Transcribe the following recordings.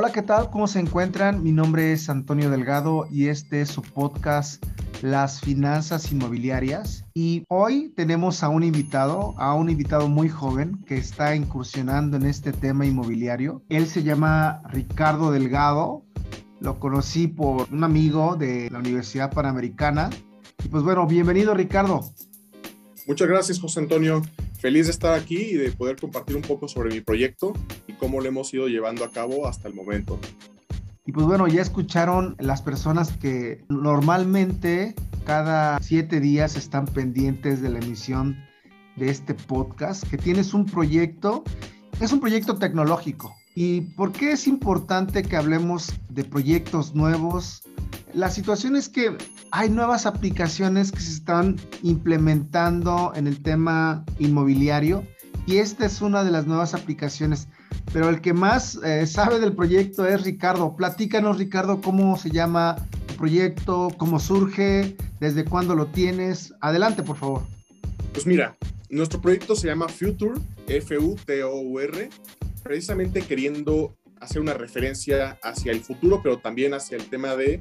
Hola, ¿qué tal? ¿Cómo se encuentran? Mi nombre es Antonio Delgado y este es su podcast Las Finanzas Inmobiliarias. Y hoy tenemos a un invitado, a un invitado muy joven que está incursionando en este tema inmobiliario. Él se llama Ricardo Delgado. Lo conocí por un amigo de la Universidad Panamericana. Y pues bueno, bienvenido Ricardo. Muchas gracias, José Antonio. Feliz de estar aquí y de poder compartir un poco sobre mi proyecto y cómo lo hemos ido llevando a cabo hasta el momento. Y pues bueno, ya escucharon las personas que normalmente cada siete días están pendientes de la emisión de este podcast, que tienes un proyecto, es un proyecto tecnológico. ¿Y por qué es importante que hablemos de proyectos nuevos? La situación es que hay nuevas aplicaciones que se están implementando en el tema inmobiliario y esta es una de las nuevas aplicaciones. Pero el que más eh, sabe del proyecto es Ricardo. Platícanos, Ricardo, cómo se llama tu proyecto, cómo surge, desde cuándo lo tienes. Adelante, por favor. Pues mira, nuestro proyecto se llama Future, F-U-T-O-U-R, precisamente queriendo hacer una referencia hacia el futuro, pero también hacia el tema de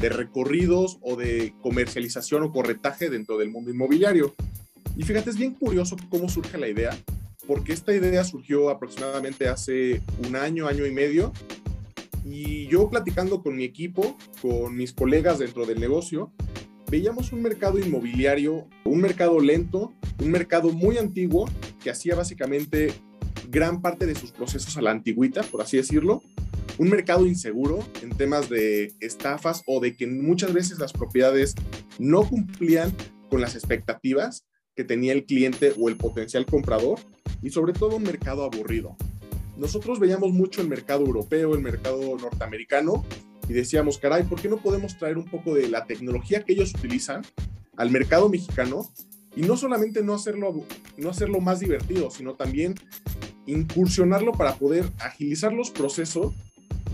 de recorridos o de comercialización o corretaje dentro del mundo inmobiliario. Y fíjate, es bien curioso cómo surge la idea, porque esta idea surgió aproximadamente hace un año, año y medio, y yo platicando con mi equipo, con mis colegas dentro del negocio, veíamos un mercado inmobiliario, un mercado lento, un mercado muy antiguo que hacía básicamente gran parte de sus procesos a la antigüita, por así decirlo, un mercado inseguro en temas de estafas o de que muchas veces las propiedades no cumplían con las expectativas que tenía el cliente o el potencial comprador y sobre todo un mercado aburrido. Nosotros veíamos mucho el mercado europeo, el mercado norteamericano y decíamos, caray, ¿por qué no podemos traer un poco de la tecnología que ellos utilizan al mercado mexicano y no solamente no hacerlo, no hacerlo más divertido, sino también incursionarlo para poder agilizar los procesos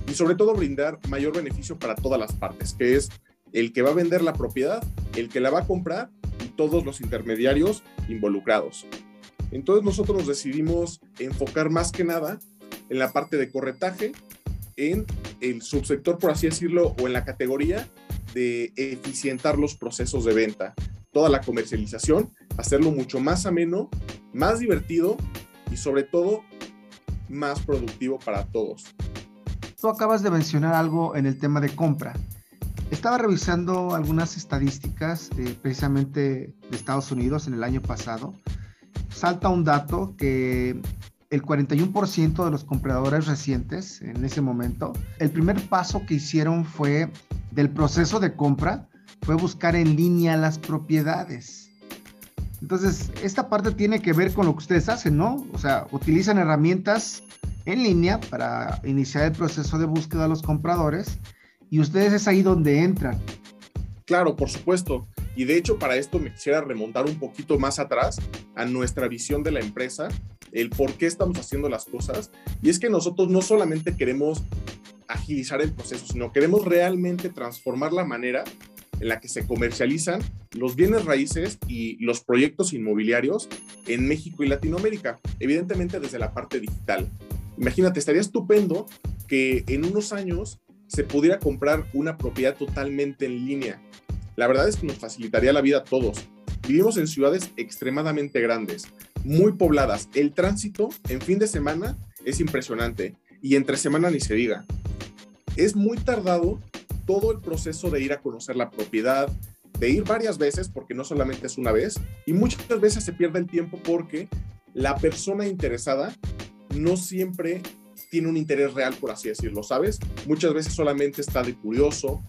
y sobre todo brindar mayor beneficio para todas las partes, que es el que va a vender la propiedad, el que la va a comprar y todos los intermediarios involucrados. Entonces nosotros nos decidimos enfocar más que nada en la parte de corretaje, en el subsector, por así decirlo, o en la categoría de eficientar los procesos de venta, toda la comercialización, hacerlo mucho más ameno, más divertido y sobre todo más productivo para todos. Tú acabas de mencionar algo en el tema de compra. Estaba revisando algunas estadísticas eh, precisamente de Estados Unidos en el año pasado. Salta un dato que el 41% de los compradores recientes en ese momento, el primer paso que hicieron fue del proceso de compra, fue buscar en línea las propiedades. Entonces, esta parte tiene que ver con lo que ustedes hacen, ¿no? O sea, utilizan herramientas en línea para iniciar el proceso de búsqueda de los compradores y ustedes es ahí donde entran. Claro, por supuesto. Y de hecho para esto me quisiera remontar un poquito más atrás a nuestra visión de la empresa, el por qué estamos haciendo las cosas. Y es que nosotros no solamente queremos agilizar el proceso, sino queremos realmente transformar la manera en la que se comercializan los bienes raíces y los proyectos inmobiliarios en México y Latinoamérica, evidentemente desde la parte digital. Imagínate, estaría estupendo que en unos años se pudiera comprar una propiedad totalmente en línea. La verdad es que nos facilitaría la vida a todos. Vivimos en ciudades extremadamente grandes, muy pobladas. El tránsito en fin de semana es impresionante y entre semana ni se diga. Es muy tardado todo el proceso de ir a conocer la propiedad, de ir varias veces, porque no solamente es una vez, y muchas veces se pierde el tiempo porque la persona interesada no siempre tiene un interés real, por así decirlo, ¿sabes? Muchas veces solamente está de curioso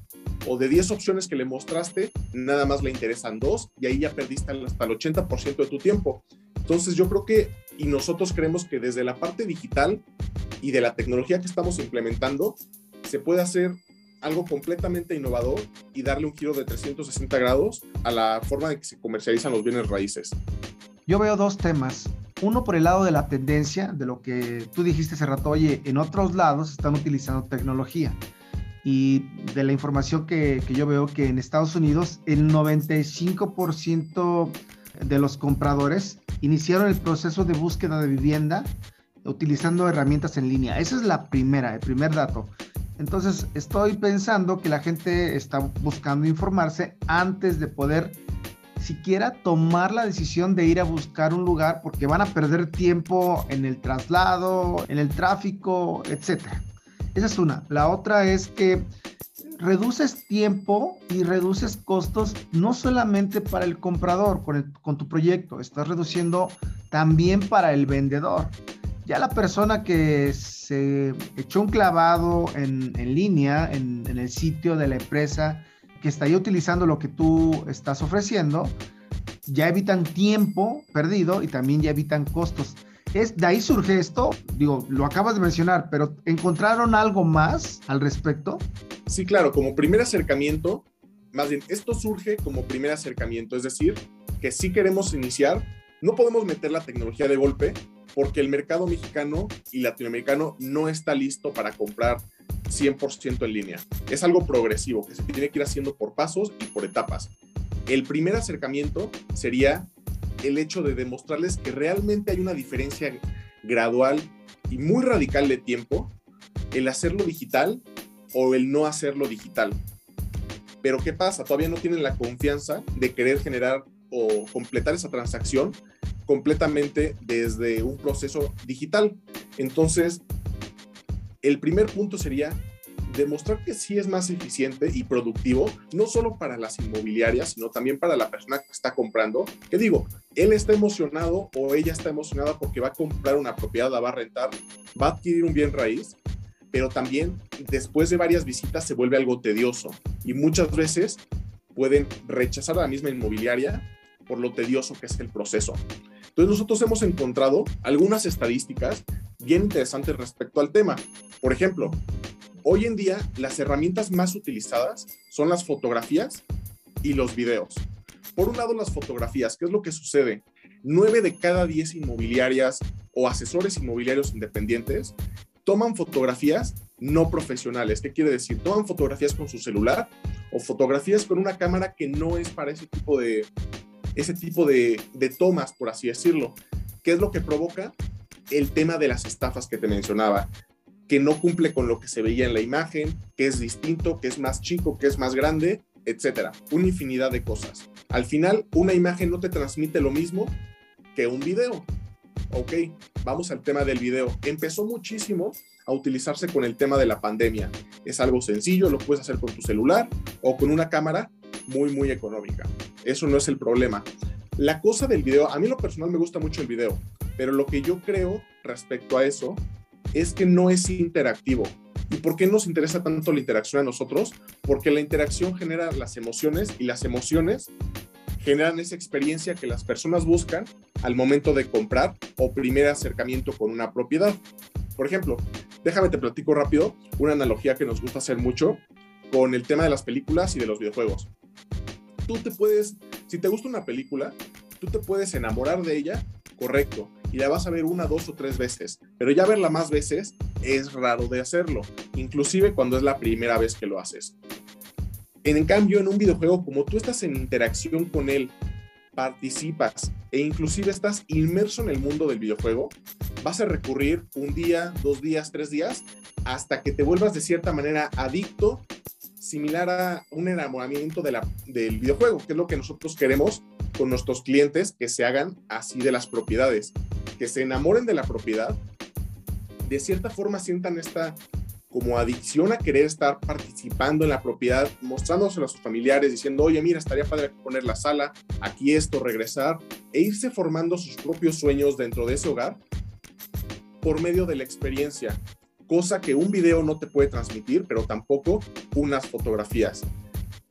o de 10 opciones que le mostraste, nada más le interesan dos y ahí ya perdiste hasta el 80% de tu tiempo. Entonces yo creo que, y nosotros creemos que desde la parte digital y de la tecnología que estamos implementando, se puede hacer algo completamente innovador y darle un giro de 360 grados a la forma en que se comercializan los bienes raíces. Yo veo dos temas. Uno por el lado de la tendencia, de lo que tú dijiste hace rato, oye, en otros lados están utilizando tecnología. Y de la información que, que yo veo que en Estados Unidos el 95% de los compradores iniciaron el proceso de búsqueda de vivienda utilizando herramientas en línea. Esa es la primera, el primer dato. Entonces, estoy pensando que la gente está buscando informarse antes de poder siquiera tomar la decisión de ir a buscar un lugar porque van a perder tiempo en el traslado, en el tráfico, etc. Esa es una. La otra es que reduces tiempo y reduces costos no solamente para el comprador con, con tu proyecto, estás reduciendo también para el vendedor. Ya la persona que se echó un clavado en, línea, en, el sitio de la empresa, que está ahí utilizando lo que tú estás ofreciendo, ya evitan tiempo perdido y también ya evitan costos. Es, de ahí surge esto, digo, lo acabas de mencionar, pero ¿encontraron algo más al respecto? Sí, claro, como primer acercamiento, más bien, esto surge como primer acercamiento, es decir, que si queremos iniciar, no podemos meter la tecnología de golpe porque el mercado mexicano y latinoamericano no está listo para comprar 100% en línea. Es algo progresivo que se tiene que ir haciendo por pasos y por etapas. El primer acercamiento sería el hecho de demostrarles que realmente hay una diferencia gradual y muy radical de tiempo el hacerlo digital o el no hacerlo digital. Pero ¿qué pasa? Todavía no tienen la confianza de querer generar o completar esa transacción completamente desde un proceso digital. Entonces, el primer punto sería demostrar que sí es más eficiente y productivo, no solo para las inmobiliarias, sino también para la persona que está comprando. Que digo, él está emocionado o ella está emocionada porque va a comprar una propiedad, va a rentar, va a adquirir un bien raíz, pero también después de varias visitas se vuelve algo tedioso y muchas veces pueden rechazar la misma inmobiliaria por lo tedioso que es el proceso. Entonces nosotros hemos encontrado algunas estadísticas bien interesantes respecto al tema. Por ejemplo, hoy en día las herramientas más utilizadas son las fotografías y los videos. Por un lado, las fotografías, ¿qué es lo que sucede? Nueve de cada diez inmobiliarias o asesores inmobiliarios independientes toman fotografías no profesionales. ¿Qué quiere decir? Toman fotografías con su celular o fotografías con una cámara que no es para ese tipo de, ese tipo de, de tomas, por así decirlo. ¿Qué es lo que provoca? El tema de las estafas que te mencionaba que no cumple con lo que se veía en la imagen, que es distinto, que es más chico, que es más grande, etcétera. Una infinidad de cosas. Al final, una imagen no te transmite lo mismo que un video. Ok, vamos al tema del video. Empezó muchísimo a utilizarse con el tema de la pandemia. Es algo sencillo, lo puedes hacer con tu celular o con una cámara muy, muy económica. Eso no es el problema. La cosa del video, a mí lo personal me gusta mucho el video, pero lo que yo creo respecto a eso es que no es interactivo. ¿Y por qué nos interesa tanto la interacción a nosotros? Porque la interacción genera las emociones y las emociones generan esa experiencia que las personas buscan al momento de comprar o primer acercamiento con una propiedad. Por ejemplo, déjame te platico rápido una analogía que nos gusta hacer mucho con el tema de las películas y de los videojuegos. Tú te puedes, si te gusta una película, tú te puedes enamorar de ella, correcto, y la vas a ver una, dos o tres veces, pero ya verla más veces es raro de hacerlo, inclusive cuando es la primera vez que lo haces. En cambio, en un videojuego, como tú estás en interacción con él, participas e inclusive estás inmerso en el mundo del videojuego, vas a recurrir un día, dos días, tres días, hasta que te vuelvas de cierta manera adicto, similar a un enamoramiento de la, del videojuego, que es lo que nosotros queremos con nuestros clientes que se hagan así de las propiedades que se enamoren de la propiedad, de cierta forma sientan esta como adicción a querer estar participando en la propiedad, mostrándoselo a sus familiares, diciendo, oye, mira, estaría padre poner la sala, aquí esto, regresar, e irse formando sus propios sueños dentro de ese hogar por medio de la experiencia, cosa que un video no te puede transmitir, pero tampoco unas fotografías.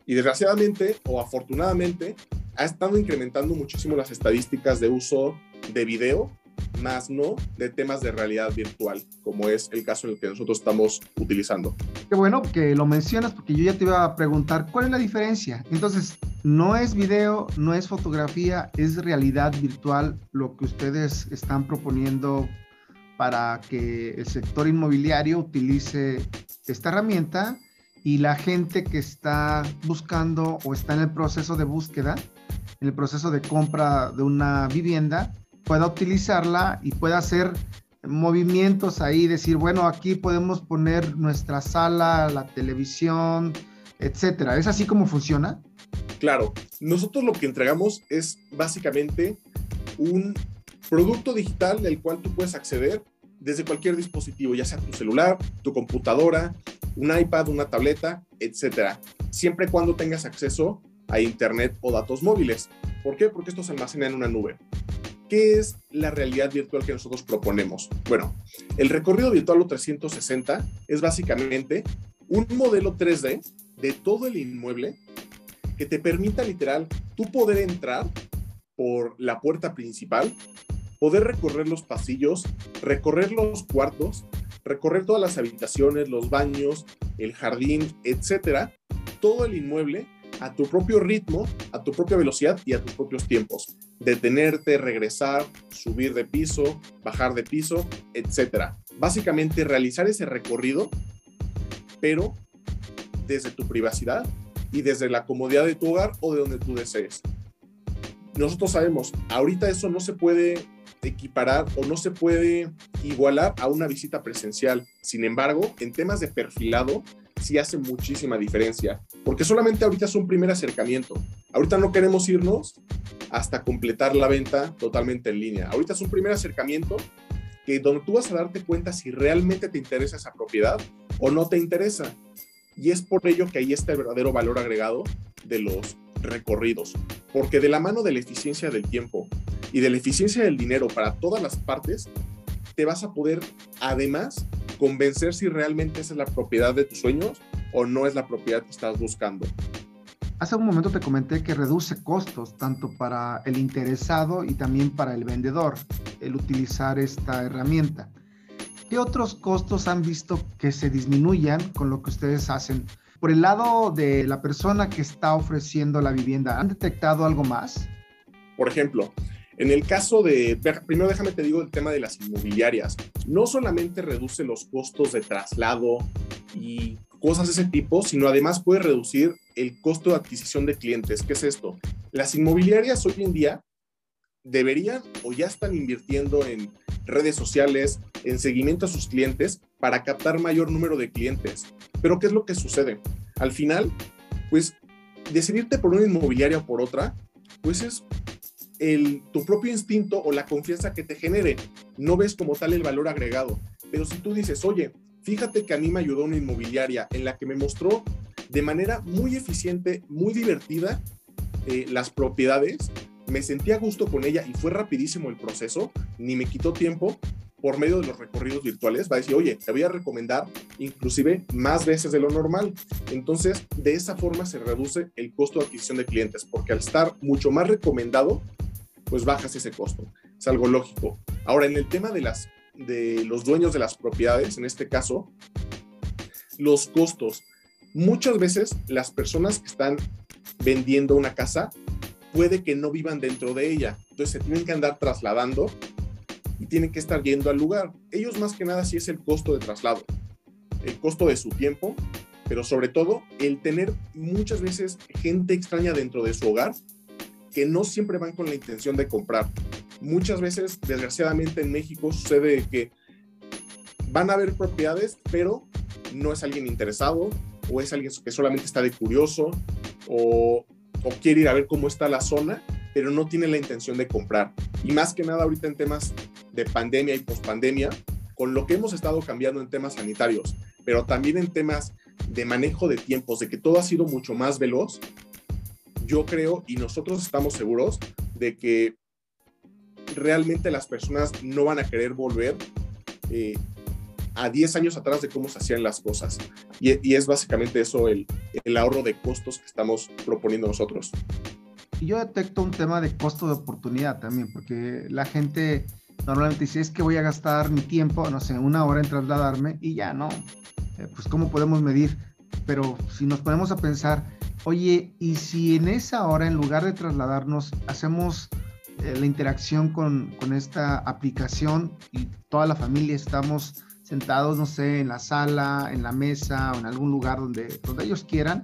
Y desgraciadamente o afortunadamente, ha estado incrementando muchísimo las estadísticas de uso de video más no de temas de realidad virtual, como es el caso en el que nosotros estamos utilizando. Qué bueno que lo mencionas porque yo ya te iba a preguntar cuál es la diferencia. Entonces, no es video, no es fotografía, es realidad virtual lo que ustedes están proponiendo para que el sector inmobiliario utilice esta herramienta y la gente que está buscando o está en el proceso de búsqueda, en el proceso de compra de una vivienda, pueda utilizarla y pueda hacer movimientos ahí, decir, bueno, aquí podemos poner nuestra sala, la televisión, etcétera. ¿Es así como funciona? Claro, nosotros lo que entregamos es básicamente un producto digital del cual tú puedes acceder desde cualquier dispositivo, ya sea tu celular, tu computadora, un iPad, una tableta, etcétera, siempre y cuando tengas acceso a internet o datos móviles. ¿Por qué? Porque esto se almacena en una nube. ¿Qué es la realidad virtual que nosotros proponemos? Bueno, el recorrido virtual o 360 es básicamente un modelo 3D de todo el inmueble que te permita literal tú poder entrar por la puerta principal, poder recorrer los pasillos, recorrer los cuartos, recorrer todas las habitaciones, los baños, el jardín, etcétera, todo el inmueble a tu propio ritmo, a tu propia velocidad y a tus propios tiempos. Detenerte, regresar, subir de piso, bajar de piso, etc. Básicamente realizar ese recorrido, pero desde tu privacidad y desde la comodidad de tu hogar o de donde tú desees. Nosotros sabemos, ahorita eso no se puede equiparar o no se puede igualar a una visita presencial. Sin embargo, en temas de perfilado, sí hace muchísima diferencia, porque solamente ahorita es un primer acercamiento. Ahorita no queremos irnos hasta completar la venta totalmente en línea. Ahorita es un primer acercamiento que donde tú vas a darte cuenta si realmente te interesa esa propiedad o no te interesa. Y es por ello que ahí está el verdadero valor agregado de los recorridos, porque de la mano de la eficiencia del tiempo y de la eficiencia del dinero para todas las partes, te vas a poder además convencer si realmente esa es la propiedad de tus sueños o no es la propiedad que estás buscando. Hace un momento te comenté que reduce costos tanto para el interesado y también para el vendedor el utilizar esta herramienta. ¿Qué otros costos han visto que se disminuyan con lo que ustedes hacen? Por el lado de la persona que está ofreciendo la vivienda, ¿han detectado algo más? Por ejemplo, en el caso de, primero déjame te digo el tema de las inmobiliarias, no solamente reduce los costos de traslado y cosas de ese tipo, sino además puede reducir el costo de adquisición de clientes. ¿Qué es esto? Las inmobiliarias hoy en día deberían o ya están invirtiendo en redes sociales, en seguimiento a sus clientes para captar mayor número de clientes. Pero ¿qué es lo que sucede? Al final, pues decidirte por una inmobiliaria o por otra, pues es el, tu propio instinto o la confianza que te genere. No ves como tal el valor agregado. Pero si tú dices, oye, fíjate que a mí me ayudó una inmobiliaria en la que me mostró de manera muy eficiente, muy divertida, eh, las propiedades, me sentí a gusto con ella y fue rapidísimo el proceso, ni me quitó tiempo por medio de los recorridos virtuales, va a decir, oye, te voy a recomendar inclusive más veces de lo normal. Entonces, de esa forma se reduce el costo de adquisición de clientes, porque al estar mucho más recomendado, pues bajas ese costo. Es algo lógico. Ahora, en el tema de, las, de los dueños de las propiedades, en este caso, los costos. Muchas veces las personas que están vendiendo una casa puede que no vivan dentro de ella. Entonces se tienen que andar trasladando y tienen que estar yendo al lugar. Ellos más que nada sí es el costo de traslado, el costo de su tiempo, pero sobre todo el tener muchas veces gente extraña dentro de su hogar que no siempre van con la intención de comprar. Muchas veces, desgraciadamente en México sucede que van a haber propiedades, pero no es alguien interesado o es alguien que solamente está de curioso o, o quiere ir a ver cómo está la zona, pero no tiene la intención de comprar. Y más que nada ahorita en temas de pandemia y pospandemia, con lo que hemos estado cambiando en temas sanitarios, pero también en temas de manejo de tiempos, de que todo ha sido mucho más veloz, yo creo y nosotros estamos seguros de que realmente las personas no van a querer volver eh, a 10 años atrás de cómo se hacían las cosas. Y, es básicamente eso el, el, ahorro de costos que estamos proponiendo nosotros. Y yo detecto un tema de costo de oportunidad también, porque la gente normalmente dice, es que voy a gastar mi tiempo, no sé, una hora en trasladarme y ya no. Eh, pues cómo podemos medir. Pero si nos ponemos a pensar, Oye, y si en esa hora, en lugar de trasladarnos, hacemos eh, la interacción con, esta aplicación y toda la familia estamos sentados, no sé, en la sala, en la mesa o en algún lugar donde, donde ellos quieran,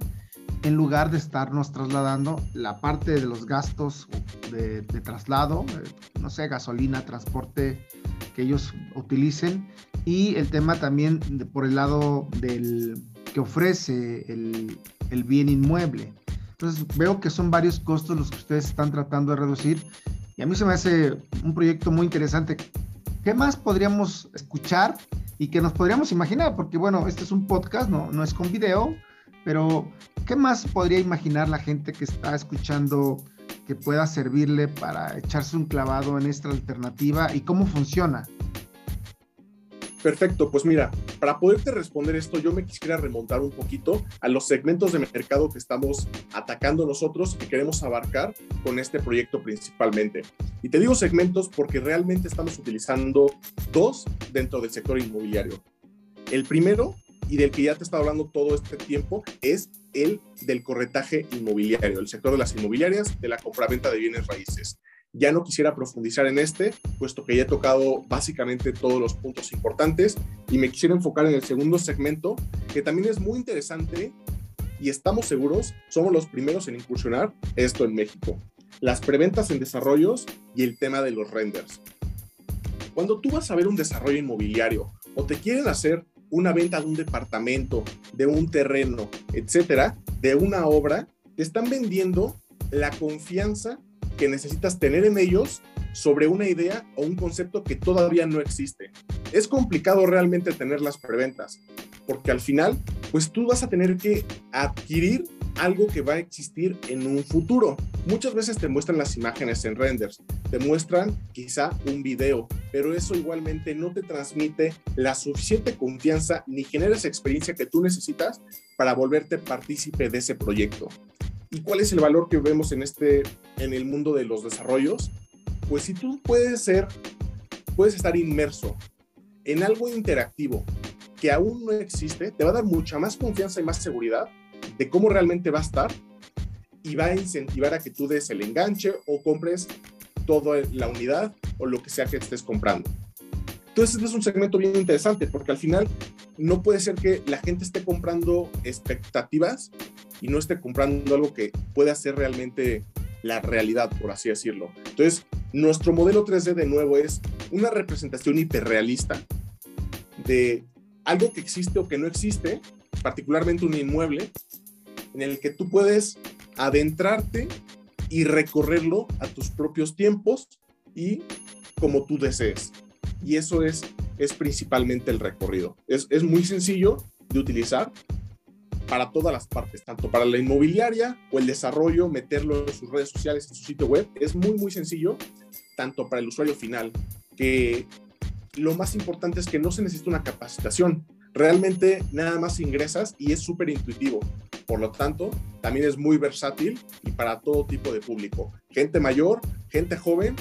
en lugar de estarnos trasladando la parte de los gastos de, traslado, eh, no sé, gasolina, transporte, que ellos utilicen y el tema también por el lado del que ofrece el, el bien inmueble. Entonces veo que son varios costos los que ustedes están tratando de reducir y a mí se me hace un proyecto muy interesante. ¿Qué más podríamos escuchar y que nos podríamos imaginar? Porque bueno, este es un podcast, no, no es con video, pero ¿qué más podría imaginar la gente que está escuchando que pueda servirle para echarse un clavado en esta alternativa y cómo funciona? Perfecto, pues mira, para poderte responder esto, yo me quisiera remontar un poquito a los segmentos de mercado que estamos atacando nosotros y que queremos abarcar con este proyecto principalmente. Y te digo segmentos porque realmente estamos utilizando dos dentro del sector inmobiliario. El primero, y del que ya te he hablando todo este tiempo, es el del corretaje inmobiliario, el sector de las inmobiliarias, de la compraventa de bienes raíces. Ya no quisiera profundizar en este, puesto que ya he tocado básicamente todos los puntos importantes y me quisiera enfocar en el segundo segmento, que también es muy interesante y estamos seguros, somos los primeros en incursionar esto en México. Las preventas en desarrollos y el tema de los renders. Cuando tú vas a ver un desarrollo inmobiliario o te quieren hacer una venta de un departamento, de un terreno, etcétera, de una obra, te están vendiendo la confianza que necesitas tener en ellos sobre una idea o un concepto que todavía no existe. Es complicado realmente tener las preventas, porque al final, pues tú vas a tener que adquirir algo que va a existir en un futuro. Muchas veces te muestran las imágenes en renders, te muestran quizá un video, pero eso igualmente no te transmite la suficiente confianza ni genera esa experiencia que tú necesitas para volverte partícipe de ese proyecto. ¿Y cuál es el valor que vemos en este en el mundo de los desarrollos? Pues si tú puedes ser puedes estar inmerso en algo interactivo que aún no existe, te va a dar mucha más confianza y más seguridad de cómo realmente va a estar y va a incentivar a que tú des el enganche o compres toda la unidad o lo que sea que estés comprando. Entonces, este es un segmento bien interesante porque al final no puede ser que la gente esté comprando expectativas y no esté comprando algo que pueda ser realmente la realidad, por así decirlo. Entonces, nuestro modelo 3D de nuevo es una representación hiperrealista de algo que existe o que no existe, particularmente un inmueble, en el que tú puedes adentrarte y recorrerlo a tus propios tiempos y como tú desees. Y eso es, es principalmente el recorrido. Es, es muy sencillo de utilizar para todas las partes, tanto para la inmobiliaria o el desarrollo, meterlo en sus redes sociales, en su sitio web. Es muy, muy sencillo, tanto para el usuario final, que lo más importante es que no se necesita una capacitación. Realmente nada más ingresas y es súper intuitivo. Por lo tanto, también es muy versátil y para todo tipo de público. Gente mayor, gente joven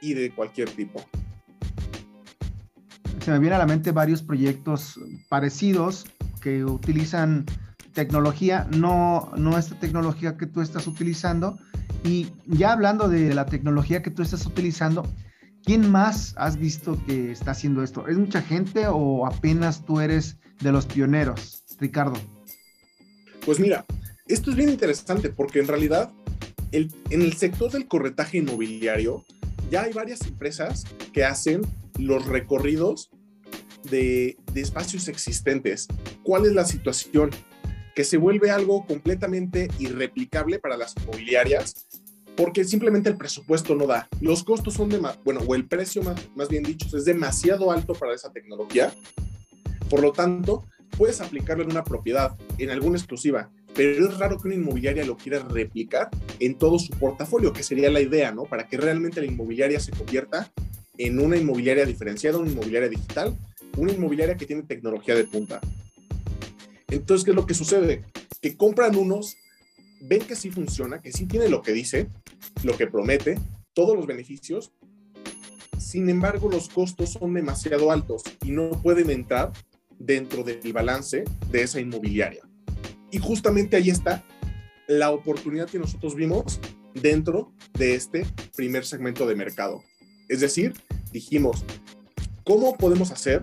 y de cualquier tipo. Se me vienen a la mente varios proyectos parecidos que utilizan tecnología, no, no esta tecnología que tú estás utilizando. Y ya hablando de la tecnología que tú estás utilizando, ¿quién más has visto que está haciendo esto? ¿Es mucha gente o apenas tú eres de los pioneros, Ricardo? Pues mira, esto es bien interesante porque en realidad el, en el sector del corretaje inmobiliario ya hay varias empresas que hacen los recorridos de, de espacios existentes. ¿Cuál es la situación? Que se vuelve algo completamente irreplicable para las inmobiliarias porque simplemente el presupuesto no da. Los costos son de, bueno, o el precio más, más bien dicho, es demasiado alto para esa tecnología. Por lo tanto, puedes aplicarlo en una propiedad, en alguna exclusiva, pero es raro que una inmobiliaria lo quiera replicar en todo su portafolio, que sería la idea, ¿no? Para que realmente la inmobiliaria se convierta en una inmobiliaria diferenciada, una inmobiliaria digital, una inmobiliaria que tiene tecnología de punta. Entonces, ¿qué es lo que sucede? Que compran unos, ven que sí funciona, que sí tiene lo que dice, lo que promete, todos los beneficios. Sin embargo, los costos son demasiado altos y no pueden entrar dentro del balance de esa inmobiliaria. Y justamente ahí está la oportunidad que nosotros vimos dentro de este primer segmento de mercado. Es decir, dijimos, ¿cómo podemos hacer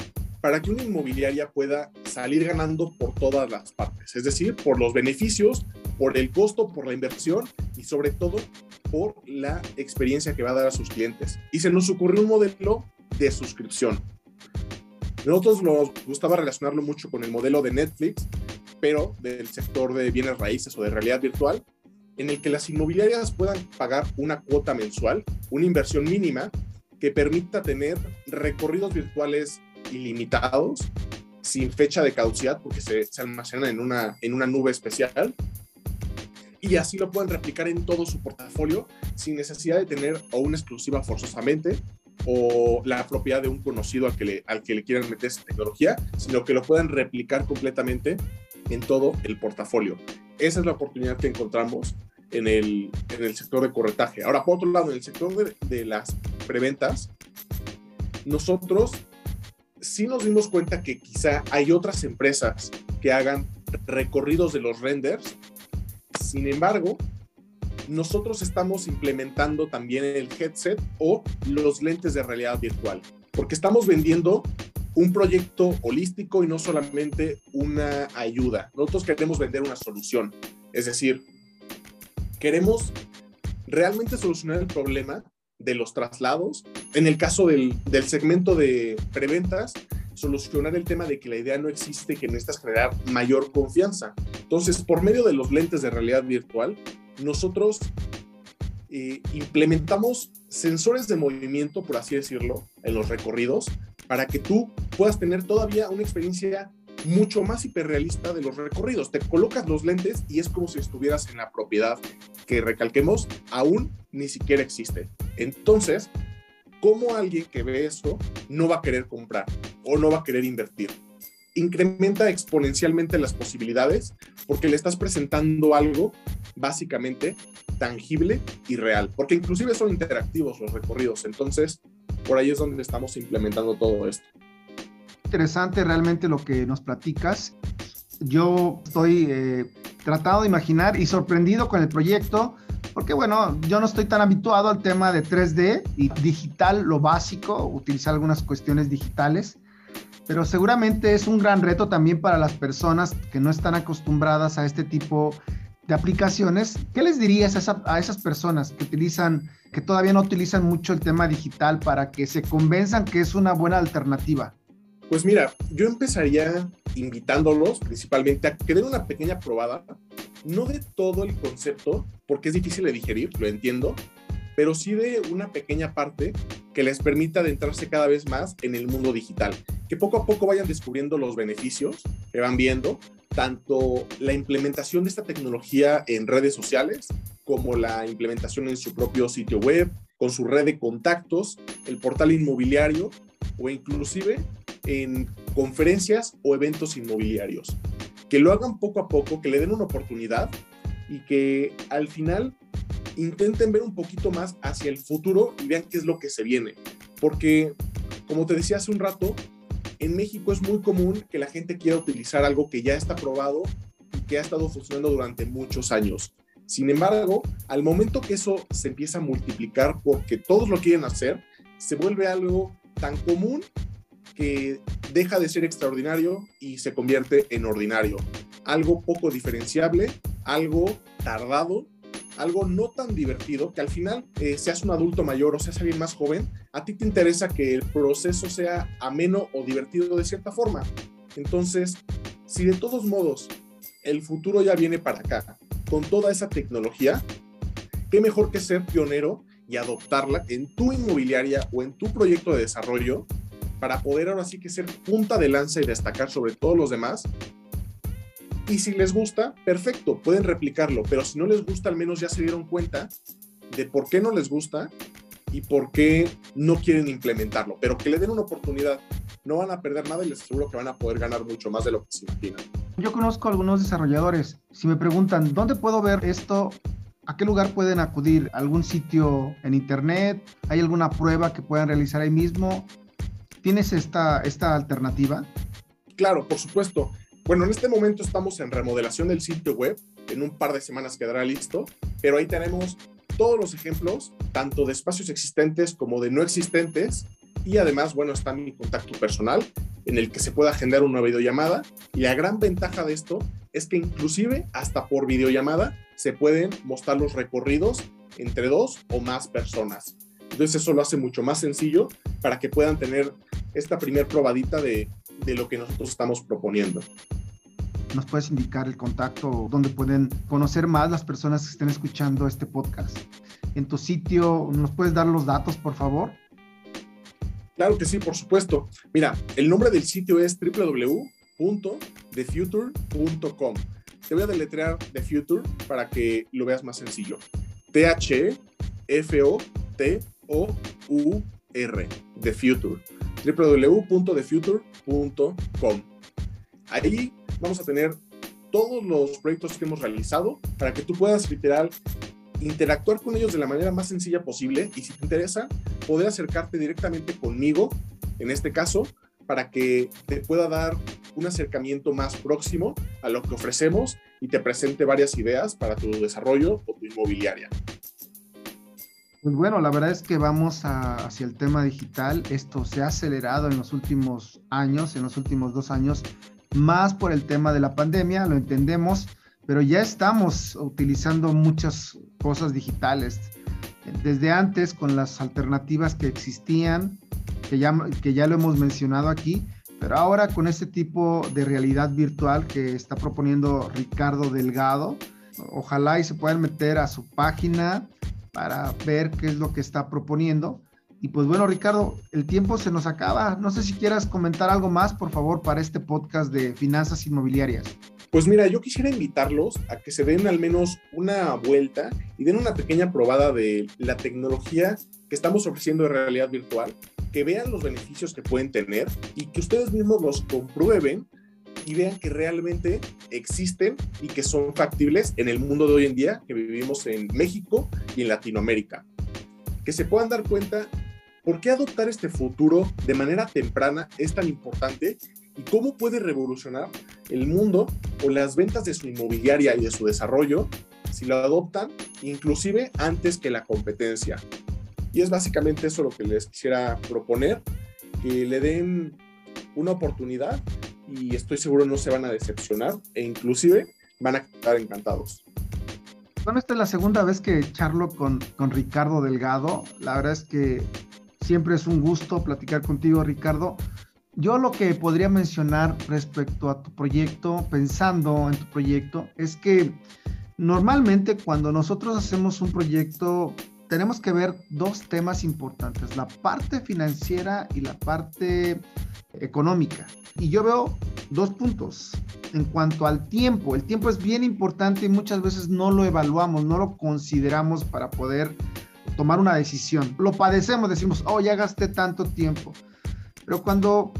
para que una inmobiliaria pueda salir ganando por todas las partes, es decir, por los beneficios, por el costo, por la inversión y sobre todo por la experiencia que va a dar a sus clientes. Y se nos ocurrió un modelo de suscripción. Nosotros nos gustaba relacionarlo mucho con el modelo de Netflix, pero del sector de bienes raíces o de realidad virtual, en el que las inmobiliarias puedan pagar una cuota mensual, una inversión mínima que permita tener recorridos virtuales ilimitados, sin fecha de caducidad, porque se, se almacenan en una, en una nube especial, y así lo pueden replicar en todo su portafolio sin necesidad de tener o una exclusiva forzosamente o la propiedad de un conocido al que le, al que le quieran meter esa tecnología, sino que lo puedan replicar completamente en todo el portafolio. Esa es la oportunidad que encontramos en el, en el sector de corretaje. Ahora, por otro lado, en el sector de, de las preventas, nosotros sí nos dimos cuenta que quizá hay otras empresas que hagan recorridos de los renders. Sin embargo, nosotros estamos implementando también el headset o los lentes de realidad virtual, porque estamos vendiendo un proyecto holístico y no solamente una ayuda. Nosotros queremos vender una solución, es decir, queremos realmente solucionar el problema de los traslados. En el caso del, del, segmento de preventas, solucionar el tema de que la idea no existe, que necesitas generar mayor confianza. Entonces, por medio de los lentes de realidad virtual, nosotros eh, implementamos sensores de movimiento, por así decirlo, en los recorridos, para que tú puedas tener todavía una experiencia mucho más hiperrealista de los recorridos. Te colocas los lentes y es como si estuvieras en la propiedad que recalquemos aún ni siquiera existe. Entonces, ¿cómo alguien que ve eso no va a querer comprar o no va a querer invertir? Incrementa exponencialmente las posibilidades porque le estás presentando algo básicamente tangible y real, porque inclusive son interactivos los recorridos, entonces por ahí es donde estamos implementando todo esto. Interesante realmente lo que nos platicas. Yo estoy eh, tratado de imaginar y sorprendido con el proyecto, porque bueno, yo no estoy tan habituado al tema de 3D y digital, lo básico, utilizar algunas cuestiones digitales, pero seguramente es un gran reto también para las personas que no están acostumbradas a este tipo de aplicaciones. ¿Qué les dirías a, a esas personas que utilizan, que todavía no utilizan mucho el tema digital para que se convenzan que es una buena alternativa? Pues mira, yo empezaría invitándolos principalmente a que den una pequeña probada, no de todo el concepto, porque es difícil de digerir, lo entiendo, pero sí de una pequeña parte que les permita adentrarse cada vez más en el mundo digital, que poco a poco vayan descubriendo los beneficios que van viendo, tanto la implementación de esta tecnología en redes sociales como la implementación en su propio sitio web, con su red de contactos, el portal inmobiliario o inclusive en conferencias o eventos inmobiliarios. Que lo hagan poco a poco, que le den una oportunidad y que al final intenten ver un poquito más hacia el futuro y vean qué es lo que se viene. Porque, como te decía hace un rato, en México es muy común que la gente quiera utilizar algo que ya está probado y que ha estado funcionando durante muchos años. Sin embargo, al momento que eso se empieza a multiplicar porque todos lo quieren hacer, se vuelve algo tan común que deja de ser extraordinario y se convierte en ordinario. Algo poco diferenciable, algo tardado, algo no tan divertido, que al final eh, seas un adulto mayor o seas alguien más joven, a ti te interesa que el proceso sea ameno o divertido de cierta forma. Entonces, si de todos modos el futuro ya viene para acá, con toda esa tecnología, qué mejor que ser pionero y adoptarla en tu inmobiliaria o en tu proyecto de desarrollo para poder ahora sí que ser punta de lanza y destacar sobre todos los demás. Y si les gusta, perfecto, pueden replicarlo, pero si no les gusta, al menos ya se dieron cuenta de por qué no les gusta y por qué no quieren implementarlo, pero que le den una oportunidad. No van a perder nada y les aseguro que van a poder ganar mucho más de lo que se imaginan. Yo conozco a algunos desarrolladores. Si me preguntan, ¿dónde puedo ver esto? ¿A qué lugar pueden acudir? ¿Algún sitio en internet? ¿Hay alguna prueba que puedan realizar ahí mismo? ¿Tienes esta, esta alternativa? Claro, por supuesto. Bueno, en este momento estamos en remodelación del sitio web. En un par de semanas quedará listo, pero ahí tenemos todos los ejemplos, tanto de espacios existentes como de no existentes. Y además, bueno, está mi contacto personal en el que se puede agendar una videollamada. Y la gran ventaja de esto es que inclusive hasta por videollamada se pueden mostrar los recorridos entre dos o más personas. Entonces eso lo hace mucho más sencillo para que puedan tener esta primer probadita de, de lo que nosotros estamos proponiendo. ¿Nos puedes indicar el contacto donde pueden conocer más las personas que estén escuchando este podcast? En tu sitio, ¿nos puedes dar los datos, por favor? Claro que sí, por supuesto. Mira, el nombre del sitio es www.thefuture.com. Te voy a deletrear The Future para que lo veas más sencillo. T-H-E-F-O-T-O-U-R. The Future. www.thefuture.com. Ahí vamos a tener todos los proyectos que hemos realizado para que tú puedas literal interactuar con ellos de la manera más sencilla posible y si te interesa, poder acercarte directamente conmigo, en este caso, para que te pueda dar un acercamiento más próximo a lo que ofrecemos y te presente varias ideas para tu desarrollo o tu inmobiliaria. Pues bueno, la verdad es que vamos hacia el tema digital. Esto se ha acelerado en los últimos años, en los últimos dos años, más por el tema de la pandemia, lo entendemos, pero ya estamos utilizando muchas cosas digitales. Desde antes, con las alternativas que existían, que ya, que ya lo hemos mencionado aquí, pero ahora con este tipo de realidad virtual que está proponiendo Ricardo Delgado, ojalá y se puedan meter a su página para ver qué es lo que está proponiendo. Y pues bueno, Ricardo, el tiempo se nos acaba. No sé si quieras comentar algo más, por favor, para este podcast de finanzas inmobiliarias. Pues mira, yo quisiera invitarlos a que se den al menos una vuelta y den una pequeña probada de la tecnología que estamos ofreciendo de realidad virtual que vean los beneficios que pueden tener y que ustedes mismos los comprueben y vean que realmente existen y que son factibles en el mundo de hoy en día que vivimos en México y en Latinoamérica. Que se puedan dar cuenta por qué adoptar este futuro de manera temprana es tan importante y cómo puede revolucionar el mundo o las ventas de su inmobiliaria y de su desarrollo si lo adoptan inclusive antes que la competencia. Y es básicamente eso lo que les quisiera proponer, que le den una oportunidad y estoy seguro no se van a decepcionar e inclusive van a estar encantados. Bueno, esta es la segunda vez que charlo con, con Ricardo Delgado. La verdad es que siempre es un gusto platicar contigo, Ricardo. Yo lo que podría mencionar respecto a tu proyecto, pensando en tu proyecto, es que normalmente cuando nosotros hacemos un proyecto tenemos que ver dos temas importantes, la parte financiera y la parte económica. Y yo veo dos puntos. En cuanto al tiempo, el tiempo es bien importante y muchas veces no lo evaluamos, no lo consideramos para poder tomar una decisión. Lo padecemos, decimos, oh, ya gasté tanto tiempo. Pero cuando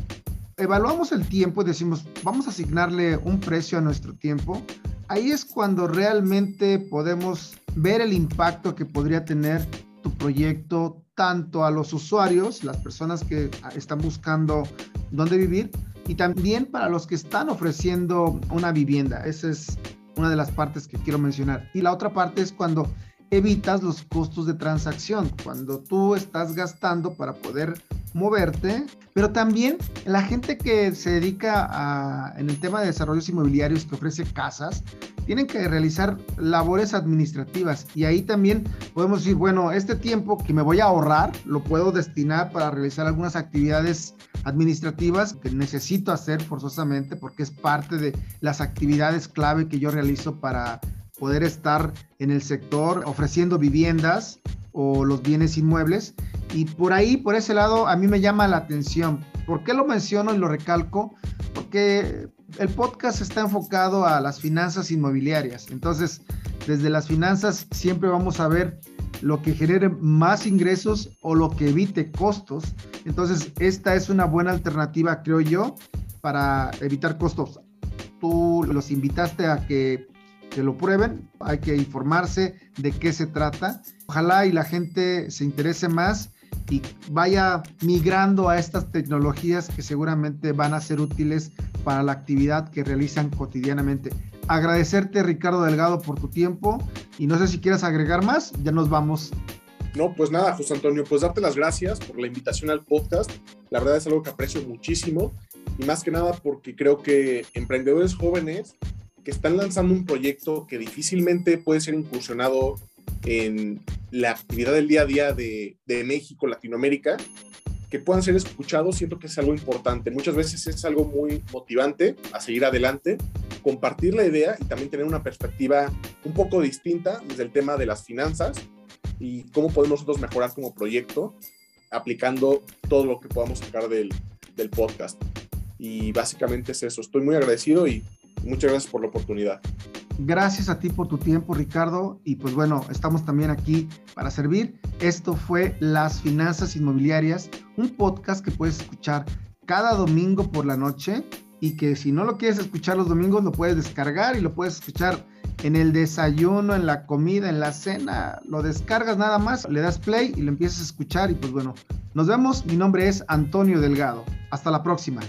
evaluamos el tiempo y decimos, vamos a asignarle un precio a nuestro tiempo, ahí es cuando realmente podemos ver el impacto que podría tener tu proyecto tanto a los usuarios, las personas que están buscando dónde vivir, y también para los que están ofreciendo una vivienda. Esa es una de las partes que quiero mencionar. Y la otra parte es cuando evitas los costos de transacción, cuando tú estás gastando para poder moverte, pero también la gente que se dedica en el tema de desarrollos inmobiliarios que ofrece casas, tienen que realizar labores administrativas. Y ahí también podemos decir, bueno, este tiempo que me voy a ahorrar lo puedo destinar para realizar algunas actividades administrativas que necesito hacer forzosamente porque es parte de las actividades clave que yo realizo para poder estar en el sector ofreciendo viviendas o los bienes inmuebles. Y por ahí, por ese lado, a mí me llama la atención. ¿Por qué lo menciono y lo recalco? Porque el podcast está enfocado a las finanzas inmobiliarias. Entonces, desde las finanzas siempre vamos a ver lo que genere más ingresos o lo que evite costos. Entonces, esta es una buena alternativa, creo yo, para evitar costos. Tú los invitaste a que que lo prueben, hay que informarse de qué se trata. Ojalá y la gente se interese más y vaya migrando a estas tecnologías que seguramente van a ser útiles para la actividad que realizan cotidianamente. Agradecerte, Ricardo Delgado, por tu tiempo y no sé si quieres agregar más, ya nos vamos. No, pues nada, José Antonio, pues darte las gracias por la invitación al podcast. La verdad es algo que aprecio muchísimo y más que nada porque creo que emprendedores jóvenes que están lanzando un proyecto que difícilmente puede ser incursionado en la actividad del día a día de, México, Latinoamérica, que puedan ser escuchados, siento que es algo importante. Muchas veces es algo muy motivante a seguir adelante, compartir la idea y también tener una perspectiva un poco distinta desde el tema de las finanzas y cómo podemos nosotros mejorar como proyecto aplicando todo lo que podamos sacar del, del podcast. Y básicamente es eso. Estoy muy agradecido y muchas gracias por la oportunidad. Gracias a ti por tu tiempo, Ricardo. Y pues bueno, estamos también aquí para servir. Esto fue Las Finanzas Inmobiliarias, un podcast que puedes escuchar cada domingo por la noche y que si no lo quieres escuchar los domingos, lo puedes descargar y lo puedes escuchar en el desayuno, en la comida, en la cena. Lo descargas nada más, le das play y lo empiezas a escuchar y pues bueno, nos vemos. Mi nombre es Antonio Delgado. Hasta la próxima.